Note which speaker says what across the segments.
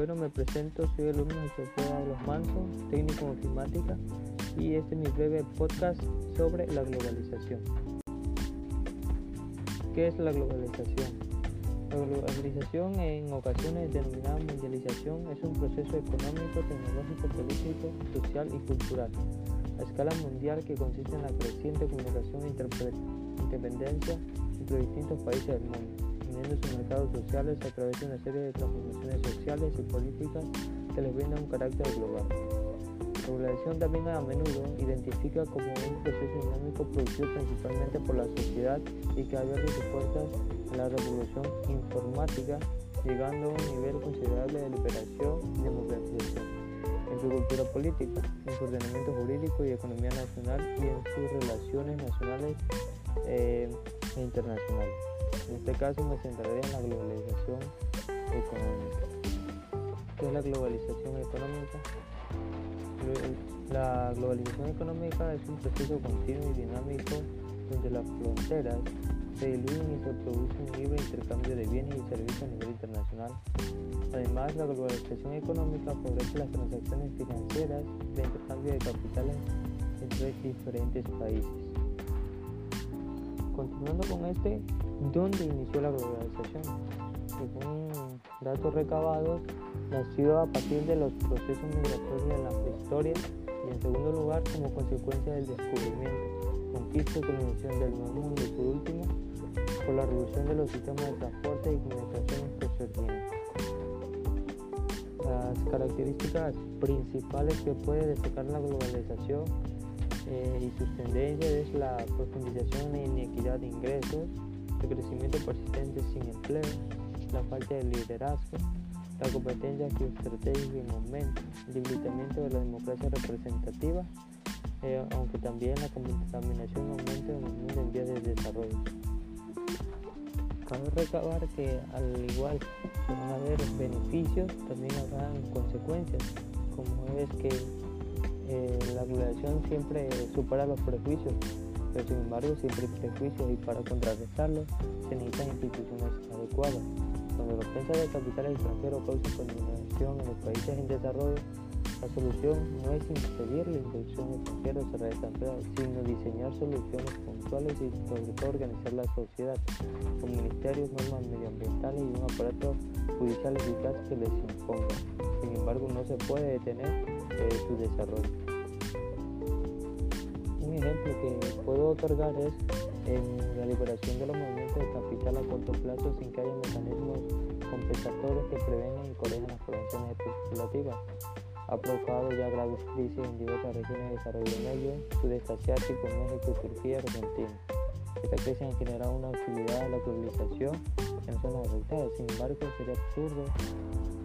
Speaker 1: Bueno, me presento, soy alumno de Sofía de los Mansos, técnico en ofimática, y este es mi breve podcast sobre la globalización. ¿Qué es la globalización? La globalización, en ocasiones denominada mundialización, es un proceso económico, tecnológico, político, social y cultural a escala mundial que consiste en la creciente comunicación e independencia entre distintos países del mundo sus mercados sociales a través de una serie de transformaciones sociales y políticas que les brindan un carácter global. La globalización también a menudo identifica como un proceso dinámico producido principalmente por la sociedad y que abierto sus puertas a la revolución informática, llegando a un nivel considerable de liberación y democratización en su cultura política, en su ordenamiento jurídico y economía nacional y en sus relaciones nacionales eh, e internacionales. En este caso me centraré en la globalización económica. ¿Qué es la globalización económica? La globalización económica es un proceso continuo y dinámico donde las fronteras se diluyen y se produce un libre intercambio de bienes y servicios a nivel internacional. Además, la globalización económica favorece las transacciones financieras de intercambio de capitales entre diferentes países. Continuando con este, ¿Dónde inició la globalización? Según datos recabados, nació a partir de los procesos migratorios de la prehistoria y en segundo lugar como consecuencia del descubrimiento, conquista y colonización del Nuevo Mundo y por último por la revolución de los sistemas de transporte y comunicaciones que Las características principales que puede destacar la globalización eh, y sus tendencias es la profundización en inequidad de ingresos, el crecimiento persistente sin empleo, la falta de liderazgo, la competencia geoestratégica en aumento, el debilitamiento de la democracia representativa, eh, aunque también la contaminación aumenta en el mundo en vías de desarrollo. Cabe recabar que al igual que van a haber beneficios, también habrá consecuencias, como es que eh, la globalización siempre supera los prejuicios pero sin embargo siempre hay prejuicios y para contrarrestarlos se necesitan instituciones adecuadas. Cuando la ofensa de capitales extranjeros causa contaminación en los países en desarrollo, la solución no es impedir la inversión extranjera o cerrar fronteras, sino diseñar soluciones puntuales y sobre todo organizar la sociedad con ministerios, normas medioambientales y un aparato judicial eficaz que les imponga. Sin embargo, no se puede detener eh, su desarrollo ejemplo que puedo otorgar es en la liberación de los movimientos de capital a corto plazo sin que haya mecanismos compensatorios que prevengan y corrijan las poblaciones especulativas. Ha provocado ya graves crisis en diversas regiones de desarrollo medio, sudeste México, Turquía y Argentina. Esta crisis ha generado una actividad de la globalización en zonas afectadas. Sin embargo, sería absurdo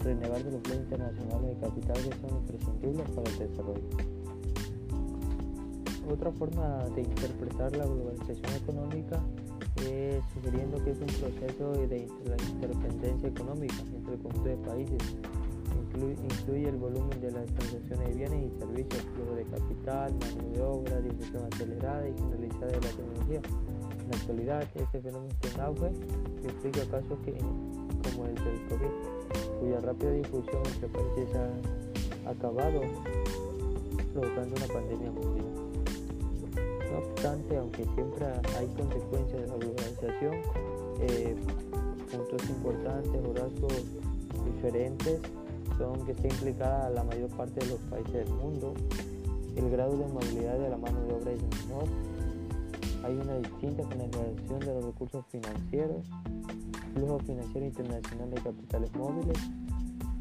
Speaker 1: renegar de los planes internacionales de capital que son imprescindibles para el desarrollo. Otra forma de interpretar la globalización económica es sugiriendo que es un proceso de interdependencia económica entre el conjunto de países. Incluye, el volumen de las transacciones de bienes y servicios, flujo de capital, mano de obra, difusión acelerada y generalizada de la tecnología. En la actualidad, este fenómeno está en auge y explica casos que, como el del COVID, cuya rápida difusión entre países ha acabado provocando una pandemia mundial. No obstante, aunque siempre hay consecuencias de la globalización, eh, puntos importantes rasgos diferentes son que está implicada la mayor parte de los países del mundo, el grado de movilidad de la mano de obra es menor, hay una distinta generalización de los recursos financieros, flujo financiero internacional de capitales móviles,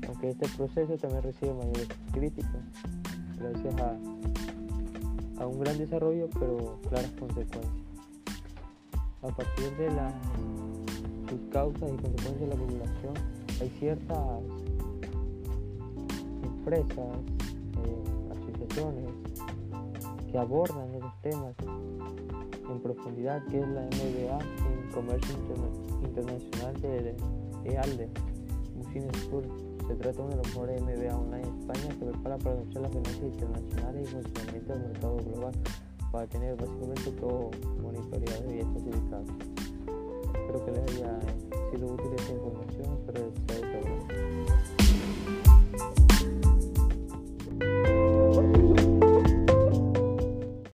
Speaker 1: aunque este proceso también recibe mayores críticas gracias a a un gran desarrollo pero claras consecuencias. A partir de sus causas y consecuencias de la población hay ciertas empresas, eh, asociaciones que abordan esos temas en profundidad, que es la MBA en Comercio Internacional de, EALDE, School se trata de uno de los mejores MBA online en España que prepara para conocer las finanzas internacionales y funcionamiento del mercado global para tener básicamente todo monitoreado y especificado. Espero que les haya